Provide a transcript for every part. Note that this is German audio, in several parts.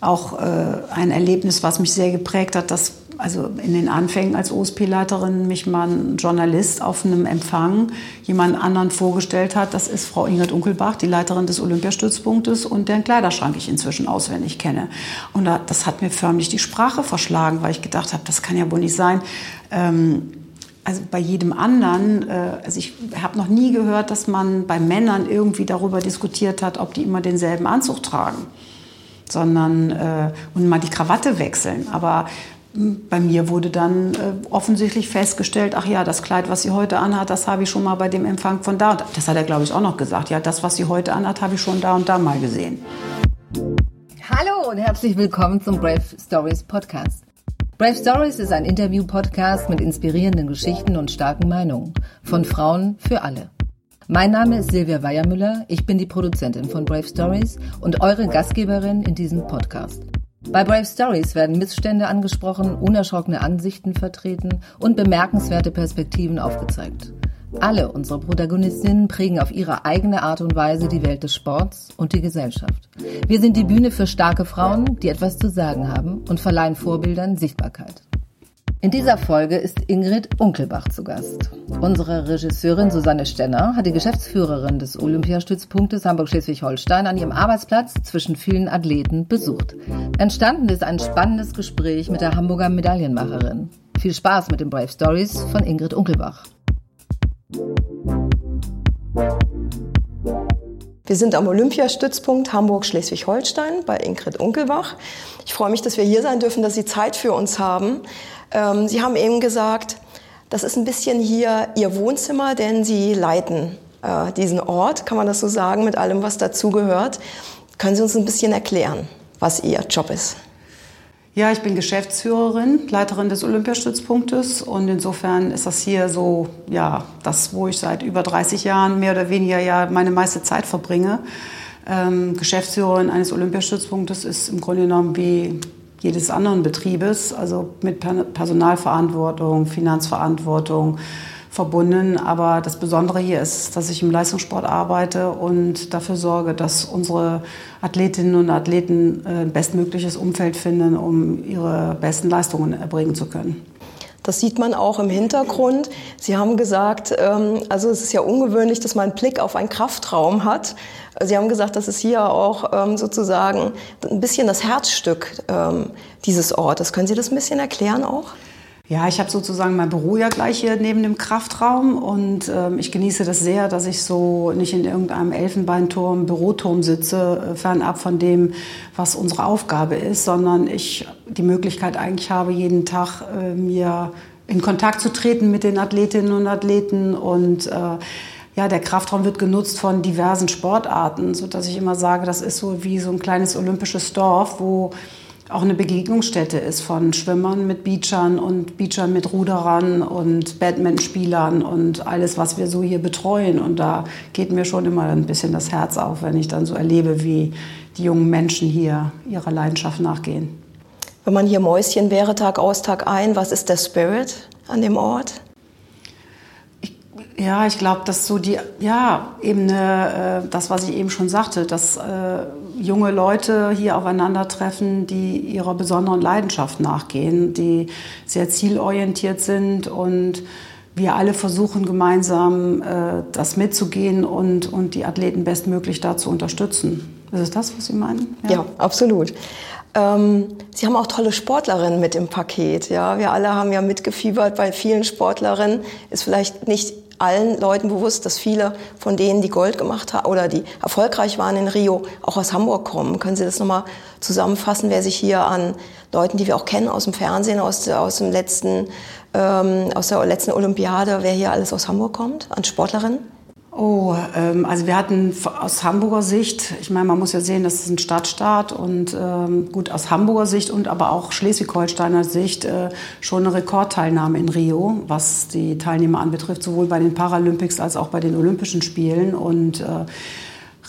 Auch äh, ein Erlebnis, was mich sehr geprägt hat, dass also in den Anfängen als OSP-Leiterin mich mal ein Journalist auf einem Empfang jemand anderen vorgestellt hat. Das ist Frau Ingrid Unkelbach, die Leiterin des Olympiastützpunktes und deren Kleiderschrank ich inzwischen auswendig kenne. Und das hat mir förmlich die Sprache verschlagen, weil ich gedacht habe, das kann ja wohl nicht sein. Ähm, also bei jedem anderen, äh, also ich habe noch nie gehört, dass man bei Männern irgendwie darüber diskutiert hat, ob die immer denselben Anzug tragen sondern äh, und mal die Krawatte wechseln. Aber hm, bei mir wurde dann äh, offensichtlich festgestellt, ach ja, das Kleid, was sie heute anhat, das habe ich schon mal bei dem Empfang von da. Und das hat er, glaube ich, auch noch gesagt. Ja, das, was sie heute anhat, habe ich schon da und da mal gesehen. Hallo und herzlich willkommen zum Brave Stories Podcast. Brave Stories ist ein Interview-Podcast mit inspirierenden Geschichten und starken Meinungen von Frauen für alle. Mein Name ist Silvia Weiermüller, ich bin die Produzentin von Brave Stories und eure Gastgeberin in diesem Podcast. Bei Brave Stories werden Missstände angesprochen, unerschrockene Ansichten vertreten und bemerkenswerte Perspektiven aufgezeigt. Alle unsere Protagonistinnen prägen auf ihre eigene Art und Weise die Welt des Sports und die Gesellschaft. Wir sind die Bühne für starke Frauen, die etwas zu sagen haben und verleihen Vorbildern Sichtbarkeit. In dieser Folge ist Ingrid Unkelbach zu Gast. Unsere Regisseurin Susanne Stenner hat die Geschäftsführerin des Olympiastützpunktes Hamburg-Schleswig-Holstein an ihrem Arbeitsplatz zwischen vielen Athleten besucht. Entstanden ist ein spannendes Gespräch mit der Hamburger Medaillenmacherin. Viel Spaß mit den Brave Stories von Ingrid Unkelbach. Wir sind am Olympiastützpunkt Hamburg-Schleswig-Holstein bei Ingrid Unkelbach. Ich freue mich, dass wir hier sein dürfen, dass Sie Zeit für uns haben. Ähm, Sie haben eben gesagt, das ist ein bisschen hier Ihr Wohnzimmer, denn Sie leiten äh, diesen Ort, kann man das so sagen, mit allem, was dazugehört. Können Sie uns ein bisschen erklären, was Ihr Job ist? Ja, ich bin Geschäftsführerin, Leiterin des Olympiastützpunktes und insofern ist das hier so, ja, das, wo ich seit über 30 Jahren mehr oder weniger ja meine meiste Zeit verbringe. Ähm, Geschäftsführerin eines Olympiastützpunktes ist im Grunde genommen wie jedes anderen Betriebes, also mit Personalverantwortung, Finanzverantwortung verbunden. Aber das Besondere hier ist, dass ich im Leistungssport arbeite und dafür sorge, dass unsere Athletinnen und Athleten äh, ein bestmögliches Umfeld finden, um ihre besten Leistungen erbringen zu können. Das sieht man auch im Hintergrund. Sie haben gesagt, ähm, also es ist ja ungewöhnlich, dass man einen Blick auf einen Kraftraum hat. Sie haben gesagt, das ist hier auch ähm, sozusagen ein bisschen das Herzstück ähm, dieses Ortes. Können Sie das ein bisschen erklären auch? Ja, ich habe sozusagen mein Büro ja gleich hier neben dem Kraftraum und ähm, ich genieße das sehr, dass ich so nicht in irgendeinem Elfenbeinturm, Büroturm sitze, äh, fernab von dem, was unsere Aufgabe ist, sondern ich die Möglichkeit eigentlich habe, jeden Tag äh, mir in Kontakt zu treten mit den Athletinnen und Athleten und äh, ja, der Kraftraum wird genutzt von diversen Sportarten, so dass ich immer sage, das ist so wie so ein kleines olympisches Dorf, wo auch eine Begegnungsstätte ist von Schwimmern mit Beachern und Beachern mit Ruderern und Badmintonspielern und alles, was wir so hier betreuen. Und da geht mir schon immer ein bisschen das Herz auf, wenn ich dann so erlebe, wie die jungen Menschen hier ihrer Leidenschaft nachgehen. Wenn man hier Mäuschen wäre, Tag aus, Tag ein, was ist der Spirit an dem Ort? Ja, ich glaube, dass so die, ja, eben äh, das, was ich eben schon sagte, dass äh, junge Leute hier aufeinandertreffen, die ihrer besonderen Leidenschaft nachgehen, die sehr zielorientiert sind und wir alle versuchen gemeinsam äh, das mitzugehen und, und die Athleten bestmöglich da zu unterstützen. Ist es das, was Sie meinen? Ja, ja absolut. Ähm, Sie haben auch tolle Sportlerinnen mit im Paket. Ja, wir alle haben ja mitgefiebert bei vielen Sportlerinnen. Ist vielleicht nicht allen Leuten bewusst, dass viele von denen, die Gold gemacht haben oder die erfolgreich waren in Rio, auch aus Hamburg kommen. Können Sie das nochmal zusammenfassen, wer sich hier an Leuten, die wir auch kennen aus dem Fernsehen, aus, aus, dem letzten, ähm, aus der letzten Olympiade, wer hier alles aus Hamburg kommt, an Sportlerinnen? Oh, ähm, also wir hatten aus Hamburger Sicht, ich meine, man muss ja sehen, das ist ein Stadtstaat und ähm, gut aus Hamburger Sicht und aber auch Schleswig-Holsteiner Sicht äh, schon eine Rekordteilnahme in Rio, was die Teilnehmer anbetrifft, sowohl bei den Paralympics als auch bei den Olympischen Spielen und äh,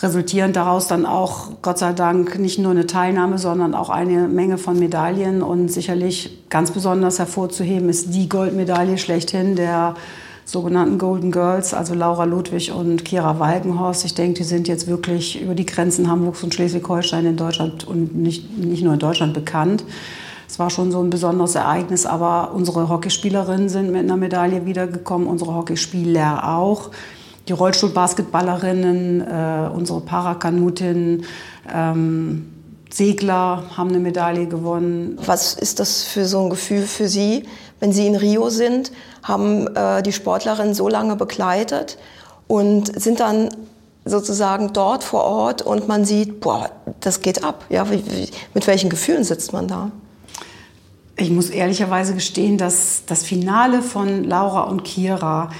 resultierend daraus dann auch, Gott sei Dank, nicht nur eine Teilnahme, sondern auch eine Menge von Medaillen und sicherlich ganz besonders hervorzuheben ist die Goldmedaille schlechthin der sogenannten Golden Girls, also Laura Ludwig und Kira Walkenhorst. Ich denke, die sind jetzt wirklich über die Grenzen Hamburgs und Schleswig-Holstein in Deutschland und nicht, nicht nur in Deutschland bekannt. Es war schon so ein besonderes Ereignis, aber unsere Hockeyspielerinnen sind mit einer Medaille wiedergekommen, unsere Hockeyspieler auch. Die Rollstuhlbasketballerinnen, äh, unsere Parakanutin, ähm, Segler haben eine Medaille gewonnen. Was ist das für so ein Gefühl für Sie, wenn Sie in Rio sind, haben äh, die Sportlerinnen so lange begleitet und sind dann sozusagen dort vor Ort und man sieht, boah, das geht ab. Ja, wie, wie, mit welchen Gefühlen sitzt man da? Ich muss ehrlicherweise gestehen, dass das Finale von Laura und Kira,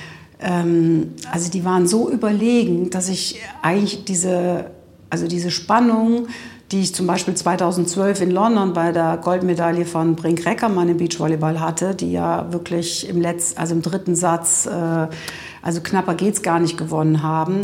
ähm, also die waren so überlegen, dass ich eigentlich diese, also diese Spannung, die ich zum Beispiel 2012 in London bei der Goldmedaille von Brink Reckermann im Beachvolleyball hatte, die ja wirklich im letzten, also im dritten Satz, äh, also knapper geht's gar nicht gewonnen haben.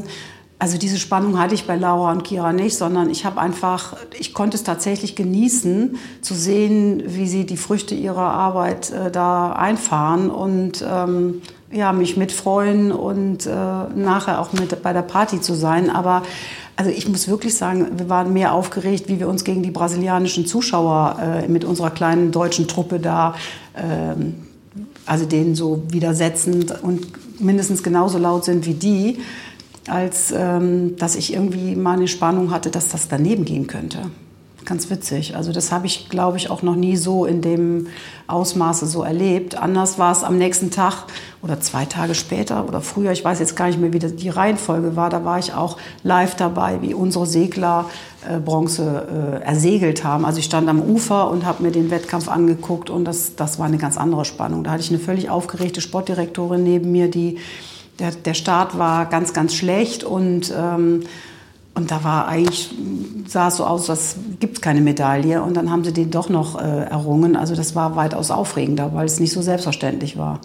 Also diese Spannung hatte ich bei Laura und Kira nicht, sondern ich habe einfach, ich konnte es tatsächlich genießen, zu sehen, wie sie die Früchte ihrer Arbeit äh, da einfahren und ähm, ja, mich mitfreuen und äh, nachher auch mit bei der Party zu sein. Aber also ich muss wirklich sagen, wir waren mehr aufgeregt, wie wir uns gegen die brasilianischen Zuschauer äh, mit unserer kleinen deutschen Truppe da, äh, also denen so widersetzen und mindestens genauso laut sind wie die als ähm, dass ich irgendwie mal eine Spannung hatte, dass das daneben gehen könnte. Ganz witzig. Also das habe ich, glaube ich, auch noch nie so in dem Ausmaße so erlebt. Anders war es am nächsten Tag oder zwei Tage später oder früher. Ich weiß jetzt gar nicht mehr, wie die Reihenfolge war. Da war ich auch live dabei, wie unsere Segler äh, Bronze äh, ersegelt haben. Also ich stand am Ufer und habe mir den Wettkampf angeguckt und das, das war eine ganz andere Spannung. Da hatte ich eine völlig aufgeregte Sportdirektorin neben mir, die der, der Start war ganz, ganz schlecht und, ähm, und da war eigentlich, sah es so aus, als gibt es keine Medaille. Und dann haben sie den doch noch äh, errungen. Also das war weitaus aufregender, weil es nicht so selbstverständlich war.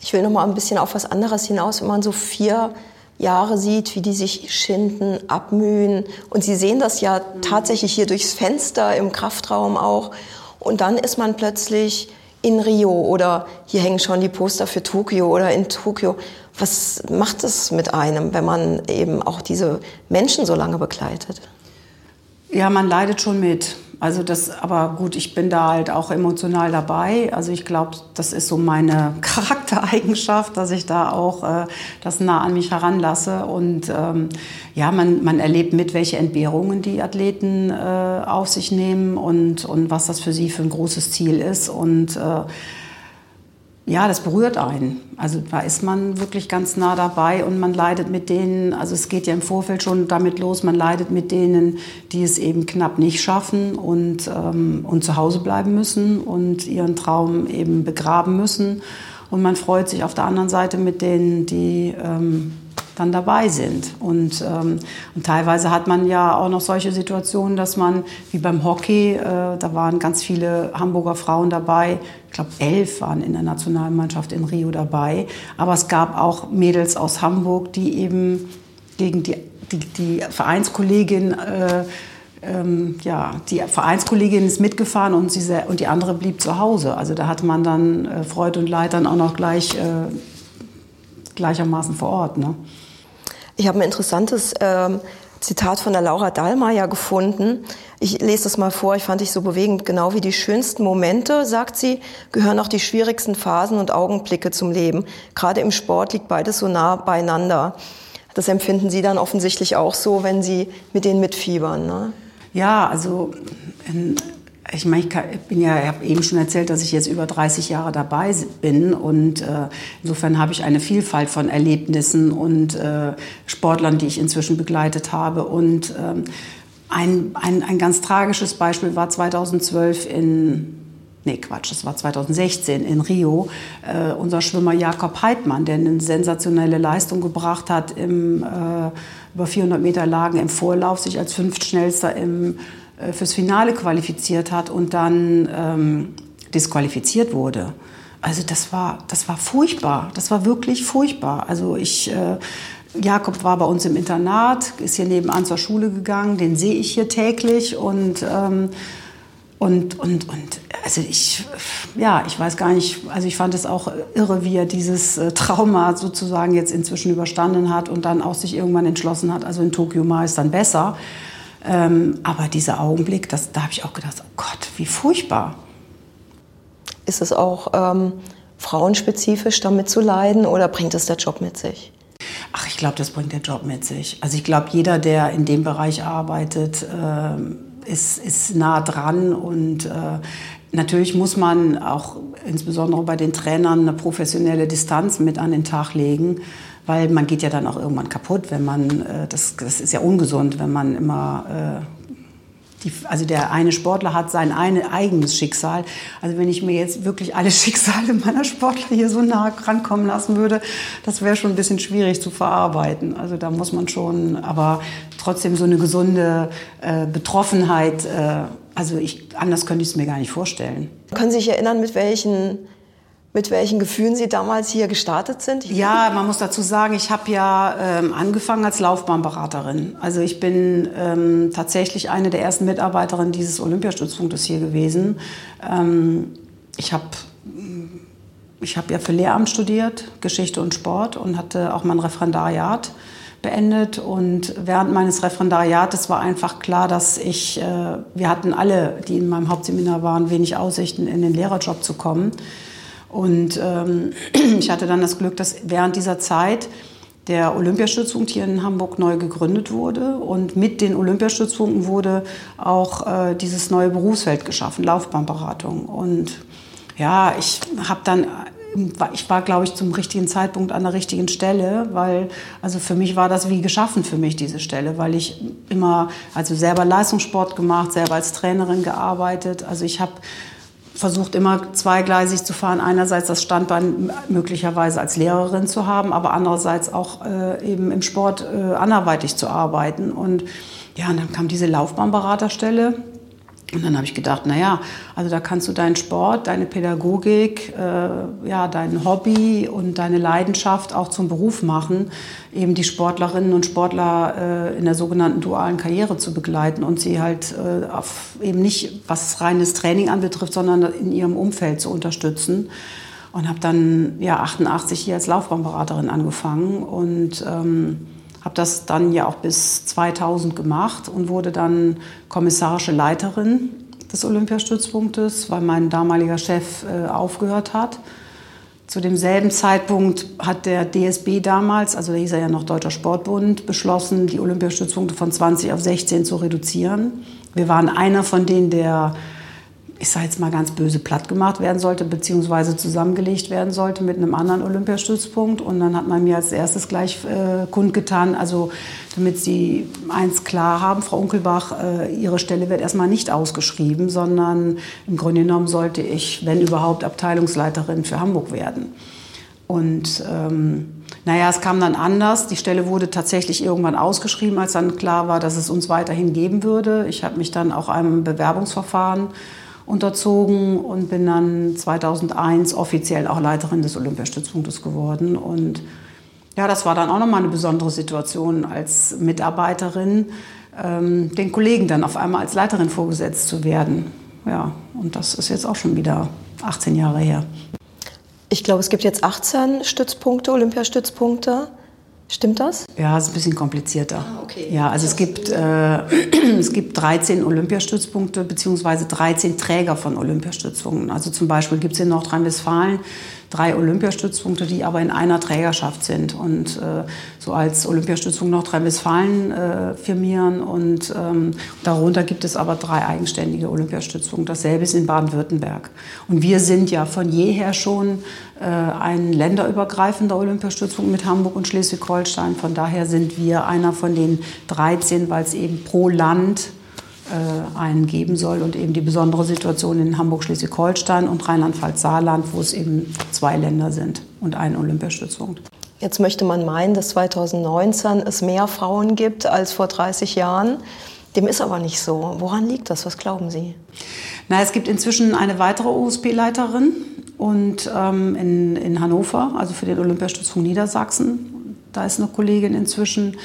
Ich will noch mal ein bisschen auf was anderes hinaus, wenn man so vier Jahre sieht, wie die sich schinden, abmühen. Und Sie sehen das ja tatsächlich hier durchs Fenster im Kraftraum auch. Und dann ist man plötzlich in Rio oder hier hängen schon die Poster für Tokio oder in Tokio. Was macht es mit einem, wenn man eben auch diese Menschen so lange begleitet? Ja, man leidet schon mit. Also das, aber gut, ich bin da halt auch emotional dabei. Also ich glaube, das ist so meine Charaktereigenschaft, dass ich da auch äh, das nah an mich heranlasse. Und ähm, ja, man, man erlebt mit, welche Entbehrungen die Athleten äh, auf sich nehmen und, und was das für sie für ein großes Ziel ist. Und äh, ja, das berührt einen. Also da ist man wirklich ganz nah dabei und man leidet mit denen, also es geht ja im Vorfeld schon damit los, man leidet mit denen, die es eben knapp nicht schaffen und, ähm, und zu Hause bleiben müssen und ihren Traum eben begraben müssen. Und man freut sich auf der anderen Seite mit denen, die ähm, dann dabei sind. Und, ähm, und teilweise hat man ja auch noch solche Situationen, dass man, wie beim Hockey, äh, da waren ganz viele Hamburger Frauen dabei, ich glaube elf waren in der Nationalmannschaft in Rio dabei, aber es gab auch Mädels aus Hamburg, die eben gegen die, die, die Vereinskollegin äh, ähm, ja, die Vereinskollegin ist mitgefahren und, sie, und die andere blieb zu Hause. Also da hatte man dann äh, Freud und Leid dann auch noch gleich, äh, gleichermaßen vor Ort. Ne? Ich habe ein interessantes ähm, Zitat von der Laura Dahlmeier gefunden. Ich lese das mal vor, ich fand ich so bewegend. Genau wie die schönsten Momente, sagt sie, gehören auch die schwierigsten Phasen und Augenblicke zum Leben. Gerade im Sport liegt beides so nah beieinander. Das empfinden Sie dann offensichtlich auch so, wenn Sie mit denen mitfiebern. Ne? Ja, also ich meine, ich, kann, ich bin ja, ich habe eben schon erzählt, dass ich jetzt über 30 Jahre dabei bin und äh, insofern habe ich eine Vielfalt von Erlebnissen und äh, Sportlern, die ich inzwischen begleitet habe und ähm, ein, ein, ein ganz tragisches Beispiel war 2012 in nee Quatsch, das war 2016 in Rio, äh, unser Schwimmer Jakob Heidmann, der eine sensationelle Leistung gebracht hat im äh, über 400 Meter Lagen im Vorlauf, sich als fünftschnellster im fürs Finale qualifiziert hat und dann ähm, disqualifiziert wurde. Also das war, das war furchtbar. Das war wirklich furchtbar. Also ich, äh, Jakob war bei uns im Internat, ist hier nebenan zur Schule gegangen. Den sehe ich hier täglich und ähm, und, und, und also ich, ja, ich weiß gar nicht, also ich fand es auch irre, wie er dieses äh, Trauma sozusagen jetzt inzwischen überstanden hat und dann auch sich irgendwann entschlossen hat, also in Tokio mal ist dann besser. Ähm, aber dieser Augenblick, das, da habe ich auch gedacht, oh Gott, wie furchtbar. Ist es auch ähm, frauenspezifisch damit zu leiden oder bringt es der Job mit sich? Ach, ich glaube, das bringt der Job mit sich. Also ich glaube, jeder, der in dem Bereich arbeitet, äh, ist, ist nah dran und äh, Natürlich muss man auch insbesondere bei den Trainern eine professionelle Distanz mit an den Tag legen, weil man geht ja dann auch irgendwann kaputt, wenn man, äh, das, das ist ja ungesund, wenn man immer äh, die, also der eine Sportler hat sein eine, eigenes Schicksal. Also wenn ich mir jetzt wirklich alle Schicksale meiner Sportler hier so nah rankommen lassen würde, das wäre schon ein bisschen schwierig zu verarbeiten. Also da muss man schon, aber trotzdem so eine gesunde äh, Betroffenheit, äh, also ich, anders könnte ich es mir gar nicht vorstellen. Können Sie sich erinnern, mit welchen mit welchen Gefühlen Sie damals hier gestartet sind? Ja, man muss dazu sagen, ich habe ja ähm, angefangen als Laufbahnberaterin. Also ich bin ähm, tatsächlich eine der ersten Mitarbeiterinnen dieses Olympiastützpunktes hier gewesen. Ähm, ich habe ich hab ja für Lehramt studiert, Geschichte und Sport und hatte auch mein Referendariat beendet. Und während meines Referendariates war einfach klar, dass ich, äh, wir hatten alle, die in meinem Hauptseminar waren, wenig Aussichten, in den Lehrerjob zu kommen. Und ähm, ich hatte dann das Glück, dass während dieser Zeit der Olympiastützpunkt hier in Hamburg neu gegründet wurde. Und mit den Olympiastützpunkten wurde auch äh, dieses neue Berufsfeld geschaffen, Laufbahnberatung. Und ja, ich habe dann ich war, glaube ich, zum richtigen Zeitpunkt an der richtigen Stelle, weil, also für mich war das wie geschaffen für mich, diese Stelle, weil ich immer, also selber Leistungssport gemacht, selber als Trainerin gearbeitet. Also ich habe versucht immer zweigleisig zu fahren. Einerseits das Standbein möglicherweise als Lehrerin zu haben, aber andererseits auch äh, eben im Sport äh, anderweitig zu arbeiten. Und ja, und dann kam diese Laufbahnberaterstelle und dann habe ich gedacht, naja, also da kannst du deinen Sport, deine Pädagogik, äh, ja, dein Hobby und deine Leidenschaft auch zum Beruf machen, eben die Sportlerinnen und Sportler äh, in der sogenannten dualen Karriere zu begleiten und sie halt äh, auf eben nicht, was reines Training anbetrifft, sondern in ihrem Umfeld zu unterstützen. Und habe dann ja 88 hier als Laufbahnberaterin angefangen und ähm, habe das dann ja auch bis 2000 gemacht und wurde dann kommissarische Leiterin des Olympiastützpunktes, weil mein damaliger Chef äh, aufgehört hat. Zu demselben Zeitpunkt hat der DSB damals, also da hieß er ja noch Deutscher Sportbund, beschlossen, die Olympiastützpunkte von 20 auf 16 zu reduzieren. Wir waren einer von denen, der ich sage jetzt mal ganz böse, platt gemacht werden sollte, beziehungsweise zusammengelegt werden sollte mit einem anderen Olympiastützpunkt. Und dann hat man mir als erstes gleich äh, kundgetan, also damit Sie eins klar haben, Frau Unkelbach, äh, Ihre Stelle wird erstmal nicht ausgeschrieben, sondern im Grunde genommen sollte ich, wenn überhaupt, Abteilungsleiterin für Hamburg werden. Und ähm, naja, es kam dann anders. Die Stelle wurde tatsächlich irgendwann ausgeschrieben, als dann klar war, dass es uns weiterhin geben würde. Ich habe mich dann auch einem Bewerbungsverfahren unterzogen und bin dann 2001 offiziell auch Leiterin des Olympiastützpunktes geworden. Und ja, das war dann auch nochmal eine besondere Situation als Mitarbeiterin, ähm, den Kollegen dann auf einmal als Leiterin vorgesetzt zu werden. Ja, und das ist jetzt auch schon wieder 18 Jahre her. Ich glaube, es gibt jetzt 18 Stützpunkte, Olympiastützpunkte. Stimmt das? Ja, es ist ein bisschen komplizierter. Ah, okay. Ja, also es gibt, äh, es gibt 13 Olympiastützpunkte beziehungsweise 13 Träger von Olympiastützpunkten. Also zum Beispiel gibt es in Nordrhein-Westfalen drei Olympiastützpunkte, die aber in einer Trägerschaft sind und äh, so als Olympiastützpunkt Nordrhein-Westfalen äh, firmieren. Und ähm, darunter gibt es aber drei eigenständige Olympiastützpunkte. Dasselbe ist in Baden-Württemberg. Und wir sind ja von jeher schon äh, ein länderübergreifender Olympiastützpunkt mit Hamburg und Schleswig-Holstein. Von daher sind wir einer von den 13, weil es eben pro Land äh, einen geben soll und eben die besondere Situation in Hamburg, Schleswig-Holstein und Rheinland-Pfalz-Saarland, wo es eben zwei Länder sind und einen Olympiastützpunkt. Jetzt möchte man meinen, dass 2019 es mehr Frauen gibt als vor 30 Jahren. Dem ist aber nicht so. Woran liegt das? Was glauben Sie? Na, es gibt inzwischen eine weitere OSP-Leiterin und ähm, in, in Hannover, also für den Olympiastützpunkt Niedersachsen. Da ist eine Kollegin inzwischen.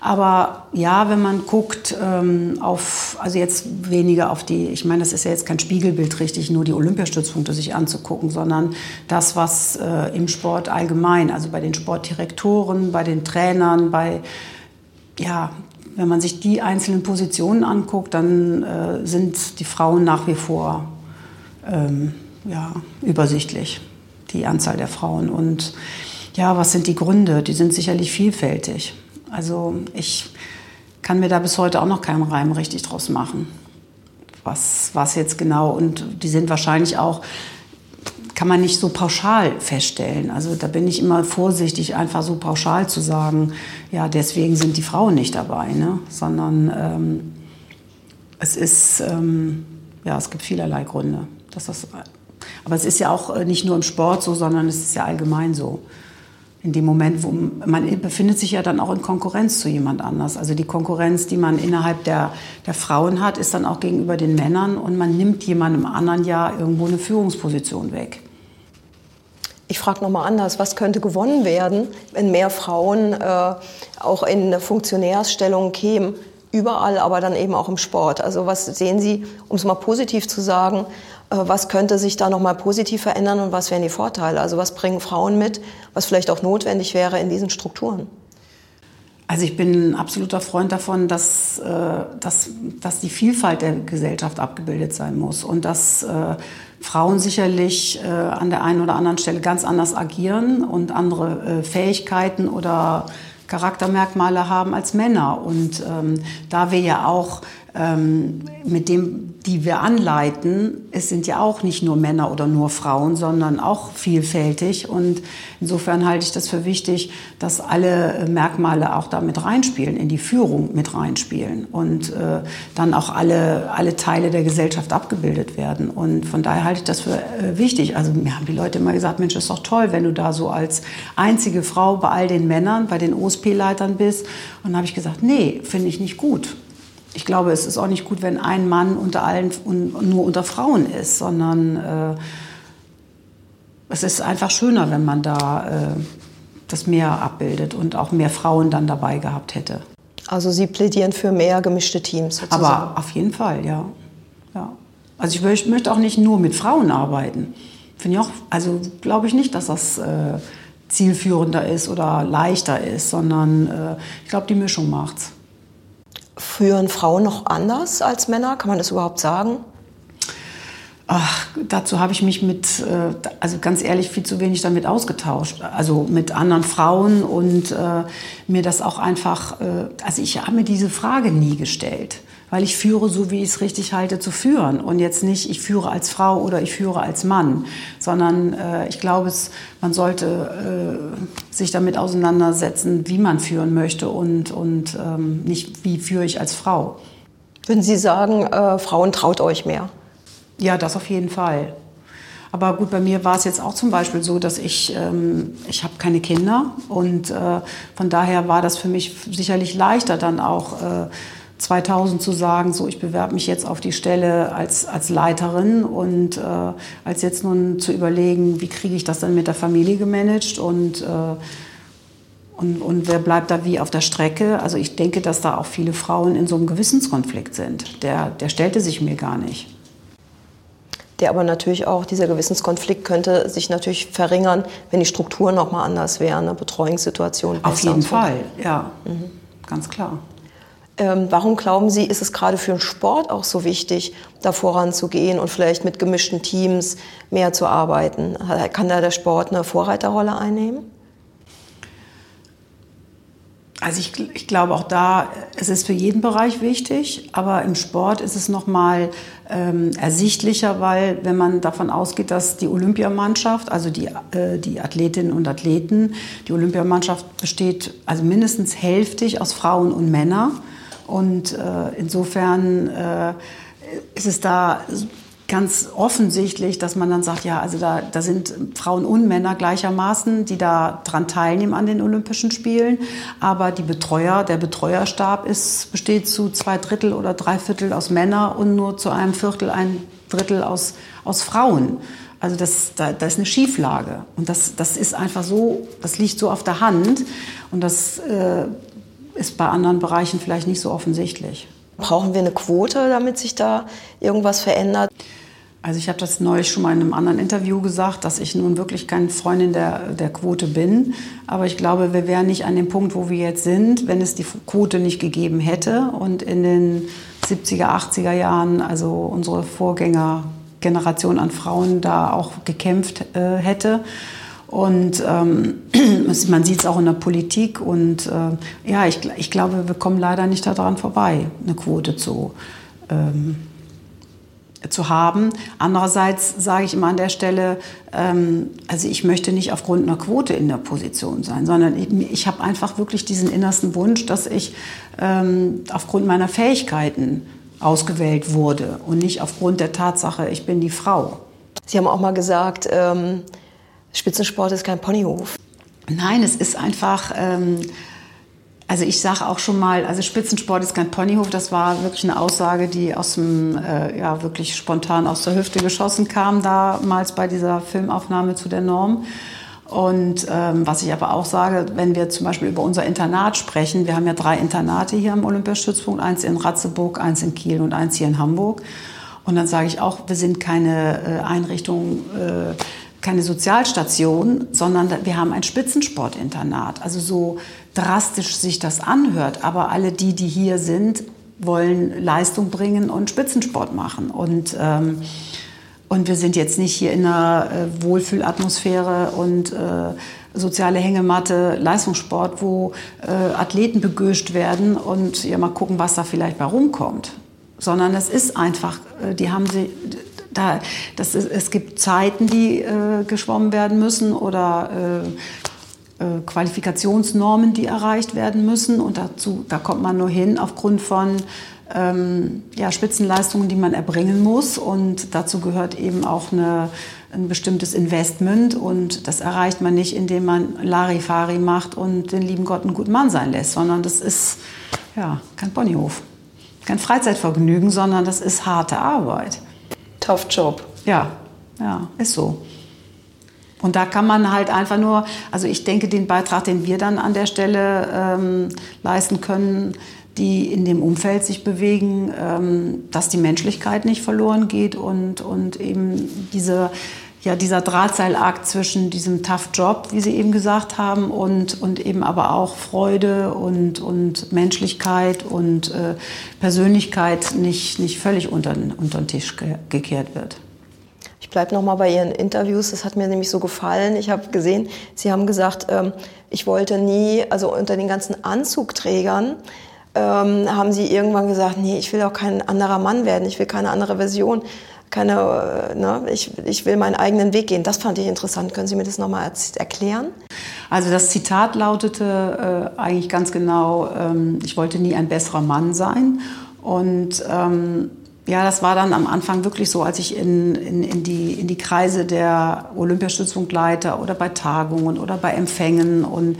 Aber ja, wenn man guckt ähm, auf, also jetzt weniger auf die, ich meine, das ist ja jetzt kein Spiegelbild richtig, nur die Olympiastützpunkte sich anzugucken, sondern das, was äh, im Sport allgemein, also bei den Sportdirektoren, bei den Trainern, bei, ja, wenn man sich die einzelnen Positionen anguckt, dann äh, sind die Frauen nach wie vor ähm, ja, übersichtlich, die Anzahl der Frauen. Und ja, was sind die Gründe? Die sind sicherlich vielfältig. Also ich kann mir da bis heute auch noch keinen Reim richtig draus machen. Was, was jetzt genau? Und die sind wahrscheinlich auch, kann man nicht so pauschal feststellen. Also da bin ich immer vorsichtig, einfach so pauschal zu sagen, ja, deswegen sind die Frauen nicht dabei, ne? sondern ähm, es ist, ähm, ja, es gibt vielerlei Gründe. Dass das, aber es ist ja auch äh, nicht nur im Sport so, sondern es ist ja allgemein so in dem Moment, wo man befindet sich ja dann auch in Konkurrenz zu jemand anders. Also die Konkurrenz, die man innerhalb der, der Frauen hat, ist dann auch gegenüber den Männern und man nimmt jemandem anderen ja irgendwo eine Führungsposition weg. Ich frage nochmal anders, was könnte gewonnen werden, wenn mehr Frauen äh, auch in eine Funktionärsstellung kämen, überall, aber dann eben auch im Sport? Also was sehen Sie, um es mal positiv zu sagen, was könnte sich da nochmal positiv verändern und was wären die Vorteile? Also was bringen Frauen mit, was vielleicht auch notwendig wäre in diesen Strukturen? Also ich bin ein absoluter Freund davon, dass, äh, dass, dass die Vielfalt der Gesellschaft abgebildet sein muss und dass äh, Frauen sicherlich an der einen oder anderen Stelle ganz anders agieren und andere Fähigkeiten oder Charaktermerkmale haben als Männer. Und ähm, da wir ja auch ähm, mit dem, die wir anleiten, es sind ja auch nicht nur Männer oder nur Frauen, sondern auch vielfältig. Und insofern halte ich das für wichtig, dass alle Merkmale auch da mit reinspielen, in die Führung mit reinspielen und äh, dann auch alle, alle Teile der Gesellschaft abgebildet werden. Und von daher halte ich das für äh, wichtig. Also mir haben die Leute immer gesagt, Mensch, ist doch toll, wenn du da so als einzige Frau bei all den Männern, bei den OSP-Leitern bist. Und dann habe ich gesagt, nee, finde ich nicht gut ich glaube, es ist auch nicht gut, wenn ein Mann unter allen und nur unter Frauen ist, sondern äh, es ist einfach schöner, wenn man da äh, das mehr abbildet und auch mehr Frauen dann dabei gehabt hätte. Also Sie plädieren für mehr gemischte Teams sozusagen? Aber auf jeden Fall, ja. ja. Also ich möchte auch nicht nur mit Frauen arbeiten. Finde ich auch, also glaube ich nicht, dass das äh, zielführender ist oder leichter ist, sondern äh, ich glaube, die Mischung macht's. Führen Frauen noch anders als Männer? Kann man das überhaupt sagen? Ach, dazu habe ich mich mit, äh, also ganz ehrlich, viel zu wenig damit ausgetauscht. Also mit anderen Frauen und äh, mir das auch einfach, äh, also ich habe mir diese Frage nie gestellt weil ich führe so, wie ich es richtig halte, zu führen. Und jetzt nicht, ich führe als Frau oder ich führe als Mann, sondern äh, ich glaube, es, man sollte äh, sich damit auseinandersetzen, wie man führen möchte und, und ähm, nicht, wie führe ich als Frau. Würden Sie sagen, äh, Frauen traut euch mehr? Ja, das auf jeden Fall. Aber gut, bei mir war es jetzt auch zum Beispiel so, dass ich, ähm, ich habe keine Kinder und äh, von daher war das für mich sicherlich leichter dann auch äh, 2000 zu sagen, so ich bewerbe mich jetzt auf die Stelle als, als Leiterin und äh, als jetzt nun zu überlegen, wie kriege ich das dann mit der Familie gemanagt und, äh, und, und wer bleibt da wie auf der Strecke. Also ich denke, dass da auch viele Frauen in so einem Gewissenskonflikt sind. Der, der stellte sich mir gar nicht. Der aber natürlich auch, dieser Gewissenskonflikt könnte sich natürlich verringern, wenn die Strukturen nochmal anders wären, eine Betreuungssituation. Auf jeden Fall, ja, mhm. ganz klar. Ähm, warum glauben Sie, ist es gerade für den Sport auch so wichtig, da voranzugehen und vielleicht mit gemischten Teams mehr zu arbeiten? Kann da der Sport eine Vorreiterrolle einnehmen? Also ich, ich, glaube auch da, es ist für jeden Bereich wichtig, aber im Sport ist es noch mal ähm, ersichtlicher, weil wenn man davon ausgeht, dass die Olympiamannschaft, also die, äh, die Athletinnen und Athleten, die Olympiamannschaft besteht also mindestens hälftig aus Frauen und Männern. Und äh, insofern äh, ist es da ganz offensichtlich, dass man dann sagt, ja, also da, da sind Frauen und Männer gleichermaßen, die da dran teilnehmen an den Olympischen Spielen. Aber die Betreuer, der Betreuerstab ist, besteht zu zwei Drittel oder drei Viertel aus Männern und nur zu einem Viertel, ein Drittel aus, aus Frauen. Also das, da, da ist eine Schieflage. Und das, das ist einfach so, das liegt so auf der Hand. Und das äh, ist bei anderen Bereichen vielleicht nicht so offensichtlich. Brauchen wir eine Quote, damit sich da irgendwas verändert? Also ich habe das neulich schon mal in einem anderen Interview gesagt, dass ich nun wirklich keine Freundin der, der Quote bin. Aber ich glaube, wir wären nicht an dem Punkt, wo wir jetzt sind, wenn es die Quote nicht gegeben hätte. Und in den 70er, 80er Jahren, also unsere Vorgängergeneration an Frauen da auch gekämpft äh, hätte. Und ähm, man sieht es auch in der Politik. Und äh, ja, ich, ich glaube, wir kommen leider nicht daran vorbei, eine Quote zu. Ähm, zu haben. Andererseits sage ich immer an der Stelle, ähm, also ich möchte nicht aufgrund einer Quote in der Position sein, sondern ich, ich habe einfach wirklich diesen innersten Wunsch, dass ich ähm, aufgrund meiner Fähigkeiten ausgewählt wurde und nicht aufgrund der Tatsache, ich bin die Frau. Sie haben auch mal gesagt, ähm, Spitzensport ist kein Ponyhof. Nein, es ist einfach ähm, also ich sage auch schon mal, also Spitzensport ist kein Ponyhof. Das war wirklich eine Aussage, die aus dem, äh, ja, wirklich spontan aus der Hüfte geschossen kam, damals bei dieser Filmaufnahme zu der Norm. Und ähm, was ich aber auch sage, wenn wir zum Beispiel über unser Internat sprechen, wir haben ja drei Internate hier am Olympiastützpunkt, eins in Ratzeburg, eins in Kiel und eins hier in Hamburg. Und dann sage ich auch, wir sind keine äh, Einrichtung, äh, keine Sozialstation, sondern wir haben ein Spitzensportinternat. Also so drastisch sich das anhört, aber alle die, die hier sind, wollen Leistung bringen und Spitzensport machen. Und, ähm, und wir sind jetzt nicht hier in einer äh, Wohlfühlatmosphäre und äh, soziale Hängematte, Leistungssport, wo äh, Athleten begöscht werden und ja mal gucken, was da vielleicht bei rumkommt. Sondern es ist einfach, äh, die haben sie, da, das ist, es gibt Zeiten, die äh, geschwommen werden müssen oder äh, äh, Qualifikationsnormen, die erreicht werden müssen. Und dazu, da kommt man nur hin aufgrund von ähm, ja, Spitzenleistungen, die man erbringen muss. Und dazu gehört eben auch eine, ein bestimmtes Investment. Und das erreicht man nicht, indem man Larifari macht und den lieben Gott einen guten Mann sein lässt, sondern das ist ja, kein Ponyhof. Kein Freizeitvergnügen, sondern das ist harte Arbeit. Tough Job. Ja, ja, ist so. Und da kann man halt einfach nur, also ich denke, den Beitrag, den wir dann an der Stelle ähm, leisten können, die in dem Umfeld sich bewegen, ähm, dass die Menschlichkeit nicht verloren geht und, und eben diese, ja, dieser Drahtseilakt zwischen diesem Tough Job, wie Sie eben gesagt haben, und, und eben aber auch Freude und, und Menschlichkeit und äh, Persönlichkeit nicht, nicht völlig unter, unter den Tisch ge gekehrt wird. Ich bleibe noch mal bei Ihren Interviews. Das hat mir nämlich so gefallen. Ich habe gesehen, Sie haben gesagt, ähm, ich wollte nie, also unter den ganzen Anzugträgern, ähm, haben Sie irgendwann gesagt, nee, ich will auch kein anderer Mann werden. Ich will keine andere Version. Keine, äh, ne, ich, ich will meinen eigenen Weg gehen. Das fand ich interessant. Können Sie mir das noch mal erklären? Also das Zitat lautete äh, eigentlich ganz genau, ähm, ich wollte nie ein besserer Mann sein. Und ähm, ja, das war dann am Anfang wirklich so, als ich in, in, in, die, in die Kreise der Olympiastützpunktleiter oder bei Tagungen oder bei Empfängen und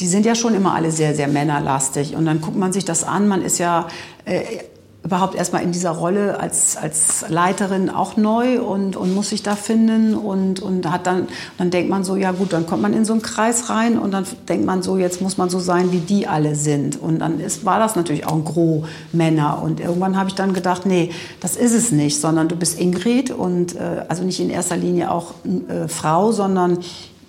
die sind ja schon immer alle sehr, sehr männerlastig. Und dann guckt man sich das an, man ist ja äh, überhaupt erstmal in dieser Rolle als, als Leiterin auch neu und, und muss sich da finden und, und hat dann, dann denkt man so, ja gut, dann kommt man in so einen Kreis rein und dann denkt man so, jetzt muss man so sein, wie die alle sind. Und dann ist, war das natürlich auch ein Gros Männer. Und irgendwann habe ich dann gedacht, nee, das ist es nicht, sondern du bist Ingrid und äh, also nicht in erster Linie auch äh, Frau, sondern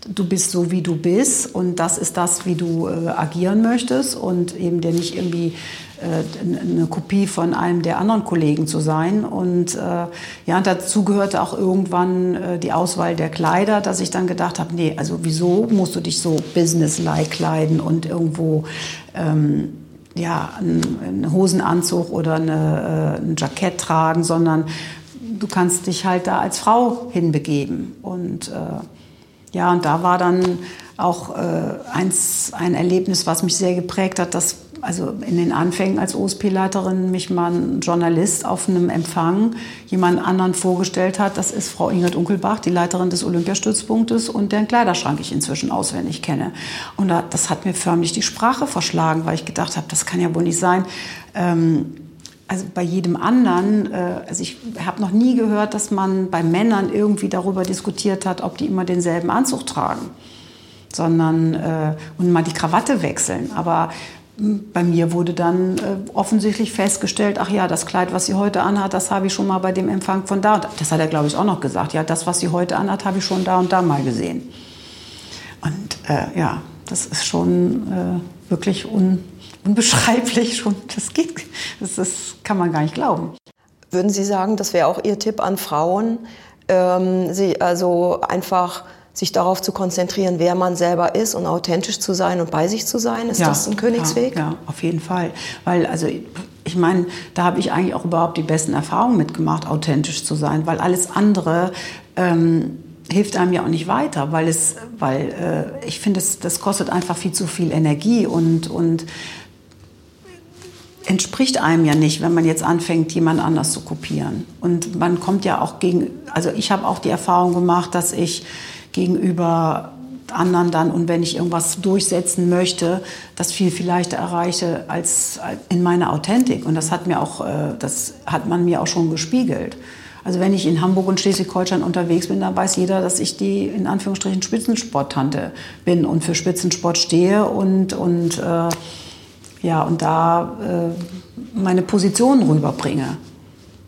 du bist so, wie du bist und das ist das, wie du äh, agieren möchtest und eben der nicht irgendwie eine Kopie von einem der anderen Kollegen zu sein. Und äh, ja, dazu gehörte auch irgendwann äh, die Auswahl der Kleider, dass ich dann gedacht habe, nee, also wieso musst du dich so business-like kleiden und irgendwo ähm, ja, einen Hosenanzug oder eine, äh, ein Jackett tragen, sondern du kannst dich halt da als Frau hinbegeben. Und äh, ja, und da war dann auch äh, eins, ein Erlebnis, was mich sehr geprägt hat, dass also in den Anfängen als OSP-Leiterin mich mal ein Journalist auf einem Empfang jemand anderen vorgestellt hat. Das ist Frau Ingrid Unkelbach, die Leiterin des Olympiastützpunktes und deren Kleiderschrank ich inzwischen auswendig kenne. Und das hat mir förmlich die Sprache verschlagen, weil ich gedacht habe, das kann ja wohl nicht sein. Ähm, also bei jedem anderen, äh, also ich habe noch nie gehört, dass man bei Männern irgendwie darüber diskutiert hat, ob die immer denselben Anzug tragen, sondern äh, und mal die Krawatte wechseln. Aber bei mir wurde dann äh, offensichtlich festgestellt, ach ja, das Kleid, was sie heute anhat, das habe ich schon mal bei dem Empfang von da. Das hat er, glaube ich, auch noch gesagt. Ja, das, was sie heute anhat, habe ich schon da und da mal gesehen. Und äh, ja, das ist schon äh, wirklich un, unbeschreiblich. Schon, das geht, das ist, kann man gar nicht glauben. Würden Sie sagen, das wäre auch Ihr Tipp an Frauen, ähm, sie also einfach sich darauf zu konzentrieren, wer man selber ist und authentisch zu sein und bei sich zu sein? Ist ja, das ein Königsweg? Ja, ja, auf jeden Fall. Weil, also, ich meine, da habe ich eigentlich auch überhaupt die besten Erfahrungen mitgemacht, authentisch zu sein, weil alles andere ähm, hilft einem ja auch nicht weiter, weil es, weil äh, ich finde, das, das kostet einfach viel zu viel Energie und, und entspricht einem ja nicht, wenn man jetzt anfängt, jemand anders zu kopieren. Und man kommt ja auch gegen, also ich habe auch die Erfahrung gemacht, dass ich gegenüber anderen dann und wenn ich irgendwas durchsetzen möchte, das viel viel leichter erreiche als in meiner Authentik. Und das hat mir auch, äh, das hat man mir auch schon gespiegelt. Also wenn ich in Hamburg und Schleswig-Holstein unterwegs bin, dann weiß jeder, dass ich die in Anführungsstrichen Spitzensporttante bin und für Spitzensport stehe und, und, äh, ja, und da äh, meine Position rüberbringe.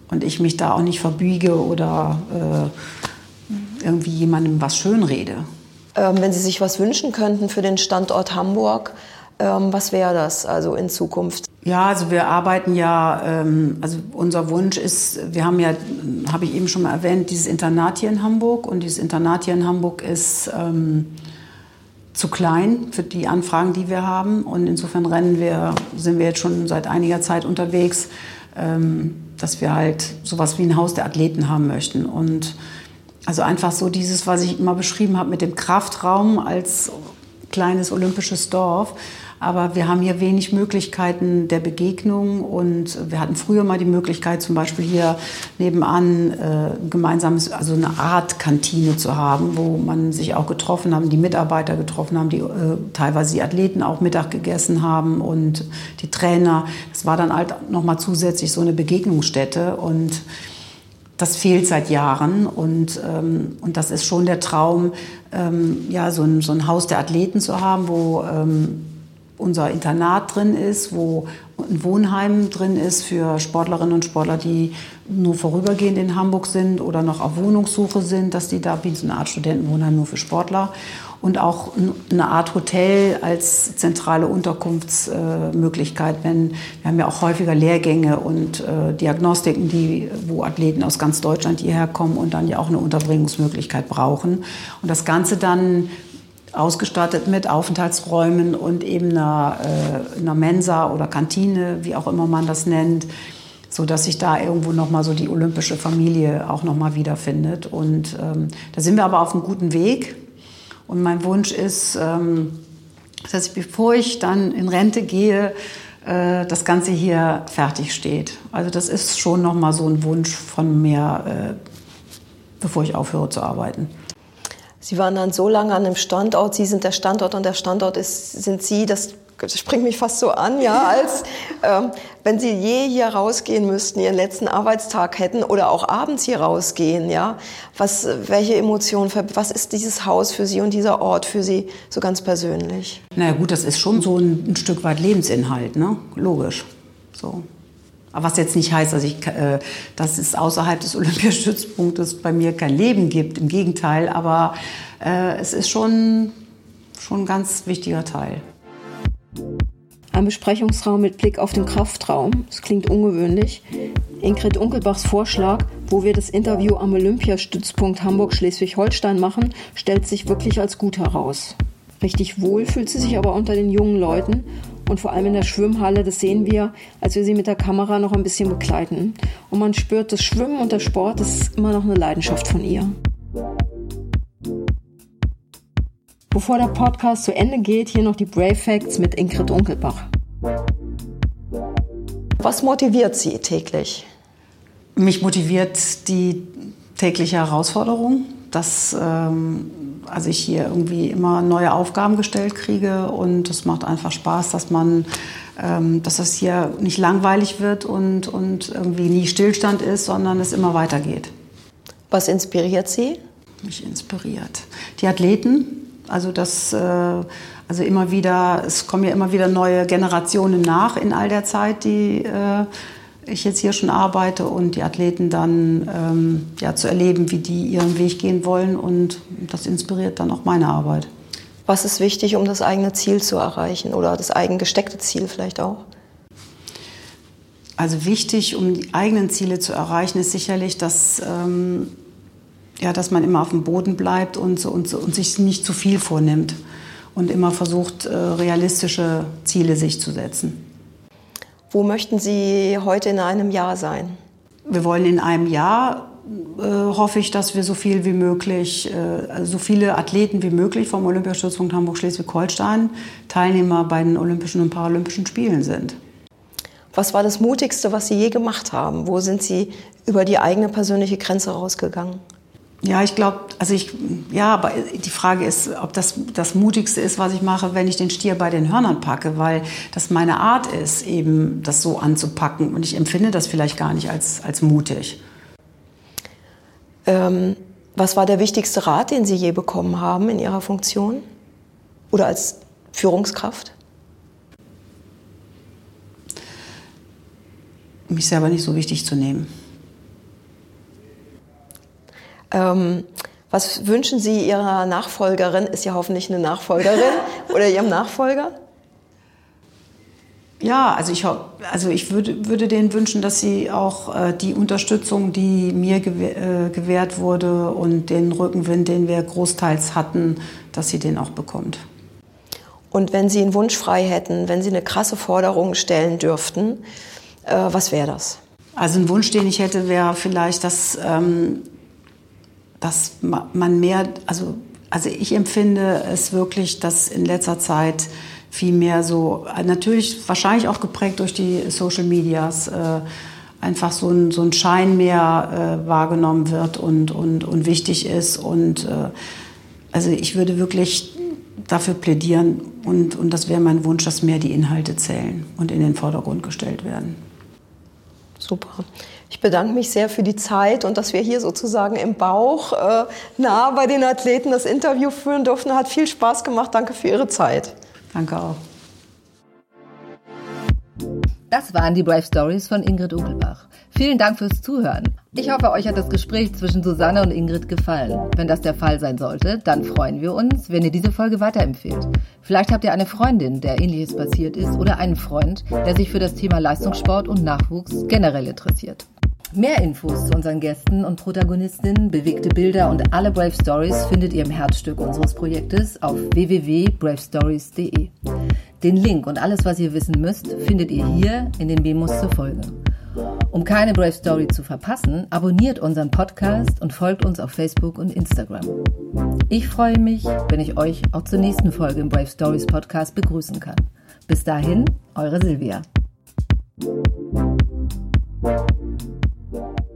Und ich mich da auch nicht verbiege oder äh, irgendwie jemandem was schönrede. Ähm, wenn Sie sich was wünschen könnten für den Standort Hamburg, ähm, was wäre das also in Zukunft? Ja, also wir arbeiten ja, ähm, also unser Wunsch ist, wir haben ja, habe ich eben schon mal erwähnt, dieses Internat hier in Hamburg und dieses Internat hier in Hamburg ist ähm, zu klein für die Anfragen, die wir haben und insofern rennen wir, sind wir jetzt schon seit einiger Zeit unterwegs, ähm, dass wir halt sowas wie ein Haus der Athleten haben möchten und also einfach so dieses, was ich immer beschrieben habe mit dem Kraftraum als kleines olympisches Dorf. Aber wir haben hier wenig Möglichkeiten der Begegnung und wir hatten früher mal die Möglichkeit, zum Beispiel hier nebenan äh, gemeinsames, also eine Art Kantine zu haben, wo man sich auch getroffen haben, die Mitarbeiter getroffen haben, die äh, teilweise die Athleten auch Mittag gegessen haben und die Trainer. Das war dann halt nochmal zusätzlich so eine Begegnungsstätte und das fehlt seit Jahren und, ähm, und das ist schon der Traum, ähm, ja, so ein, so ein Haus der Athleten zu haben, wo ähm, unser Internat drin ist, wo ein Wohnheim drin ist für Sportlerinnen und Sportler, die nur vorübergehend in Hamburg sind oder noch auf Wohnungssuche sind, dass die da wie so eine Art Studentenwohnheim nur für Sportler und auch eine Art Hotel als zentrale Unterkunftsmöglichkeit. Wenn wir haben ja auch häufiger Lehrgänge und äh, Diagnostiken, die, wo Athleten aus ganz Deutschland hierher kommen und dann ja auch eine Unterbringungsmöglichkeit brauchen. Und das Ganze dann ausgestattet mit Aufenthaltsräumen und eben einer, äh, einer Mensa oder Kantine, wie auch immer man das nennt, so dass sich da irgendwo noch mal so die olympische Familie auch noch mal wiederfindet. Und ähm, da sind wir aber auf einem guten Weg. Und mein Wunsch ist, ähm, dass ich, bevor ich dann in Rente gehe, äh, das Ganze hier fertig steht. Also das ist schon noch mal so ein Wunsch von mir, äh, bevor ich aufhöre zu arbeiten. Sie waren dann so lange an einem Standort, Sie sind der Standort und der Standort ist, sind Sie, das, springt mich fast so an, ja, als ähm, wenn Sie je hier rausgehen müssten, Ihren letzten Arbeitstag hätten oder auch abends hier rausgehen, ja, was, welche Emotionen, was ist dieses Haus für Sie und dieser Ort für Sie so ganz persönlich? Na gut, das ist schon so ein, ein Stück weit Lebensinhalt, ne, logisch, so. Was jetzt nicht heißt, dass, ich, äh, dass es außerhalb des Olympiastützpunktes bei mir kein Leben gibt. Im Gegenteil, aber äh, es ist schon, schon ein ganz wichtiger Teil. Ein Besprechungsraum mit Blick auf den Kraftraum. Das klingt ungewöhnlich. Ingrid Unkelbachs Vorschlag, wo wir das Interview am Olympiastützpunkt Hamburg-Schleswig-Holstein machen, stellt sich wirklich als gut heraus. Richtig wohl fühlt sie sich aber unter den jungen Leuten und vor allem in der Schwimmhalle, das sehen wir, als wir sie mit der Kamera noch ein bisschen begleiten. Und man spürt, das Schwimmen und der Sport das ist immer noch eine Leidenschaft von ihr. Bevor der Podcast zu Ende geht, hier noch die Brave Facts mit Ingrid Unkelbach. Was motiviert Sie täglich? Mich motiviert die tägliche Herausforderung, dass ähm, also ich hier irgendwie immer neue Aufgaben gestellt kriege und es macht einfach Spaß, dass man, ähm, dass das hier nicht langweilig wird und, und irgendwie nie Stillstand ist, sondern es immer weitergeht. Was inspiriert Sie? Mich inspiriert. Die Athleten, Also das, äh, also immer wieder, es kommen ja immer wieder neue Generationen nach in all der Zeit, die äh, ich jetzt hier schon arbeite und die Athleten dann ähm, ja, zu erleben, wie die ihren Weg gehen wollen und das inspiriert dann auch meine Arbeit. Was ist wichtig, um das eigene Ziel zu erreichen oder das eigen gesteckte Ziel vielleicht auch? Also wichtig, um die eigenen Ziele zu erreichen, ist sicherlich, dass, ähm, ja, dass man immer auf dem Boden bleibt und, und, und sich nicht zu viel vornimmt und immer versucht, äh, realistische Ziele sich zu setzen. Wo möchten Sie heute in einem Jahr sein? Wir wollen in einem Jahr äh, hoffe ich, dass wir so viel wie möglich, äh, so viele Athleten wie möglich vom Olympiastützpunkt Hamburg-Schleswig-Holstein Teilnehmer bei den Olympischen und Paralympischen Spielen sind. Was war das Mutigste, was Sie je gemacht haben? Wo sind Sie über die eigene persönliche Grenze rausgegangen? Ja, ich glaube, also ich, ja, aber die Frage ist, ob das das Mutigste ist, was ich mache, wenn ich den Stier bei den Hörnern packe, weil das meine Art ist, eben das so anzupacken. Und ich empfinde das vielleicht gar nicht als, als mutig. Ähm, was war der wichtigste Rat, den Sie je bekommen haben in Ihrer Funktion oder als Führungskraft? Mich selber nicht so wichtig zu nehmen. Ähm, was wünschen Sie Ihrer Nachfolgerin? Ist ja hoffentlich eine Nachfolgerin oder Ihrem Nachfolger? Ja, also ich, also ich würde, würde denen wünschen, dass sie auch äh, die Unterstützung, die mir gewäh äh, gewährt wurde und den Rückenwind, den wir großteils hatten, dass sie den auch bekommt. Und wenn Sie einen Wunsch frei hätten, wenn Sie eine krasse Forderung stellen dürften, äh, was wäre das? Also ein Wunsch, den ich hätte, wäre vielleicht, dass ähm, dass man mehr, also, also ich empfinde es wirklich, dass in letzter Zeit viel mehr so, natürlich wahrscheinlich auch geprägt durch die Social Medias, äh, einfach so ein, so ein Schein mehr äh, wahrgenommen wird und, und, und wichtig ist. Und äh, also ich würde wirklich dafür plädieren und, und das wäre mein Wunsch, dass mehr die Inhalte zählen und in den Vordergrund gestellt werden. Super. Ich bedanke mich sehr für die Zeit und dass wir hier sozusagen im Bauch äh, nah bei den Athleten das Interview führen durften. Hat viel Spaß gemacht. Danke für Ihre Zeit. Danke auch. Das waren die Brave Stories von Ingrid Ugelbach. Vielen Dank fürs Zuhören. Ich hoffe, euch hat das Gespräch zwischen Susanne und Ingrid gefallen. Wenn das der Fall sein sollte, dann freuen wir uns, wenn ihr diese Folge weiterempfehlt. Vielleicht habt ihr eine Freundin, der ähnliches passiert ist, oder einen Freund, der sich für das Thema Leistungssport und Nachwuchs generell interessiert. Mehr Infos zu unseren Gästen und Protagonistinnen, bewegte Bilder und alle Brave Stories findet ihr im Herzstück unseres Projektes auf www.bravestories.de. Den Link und alles, was ihr wissen müsst, findet ihr hier in den Memos zur Folge. Um keine Brave Story zu verpassen, abonniert unseren Podcast und folgt uns auf Facebook und Instagram. Ich freue mich, wenn ich euch auch zur nächsten Folge im Brave Stories Podcast begrüßen kann. Bis dahin, eure Silvia. Bye.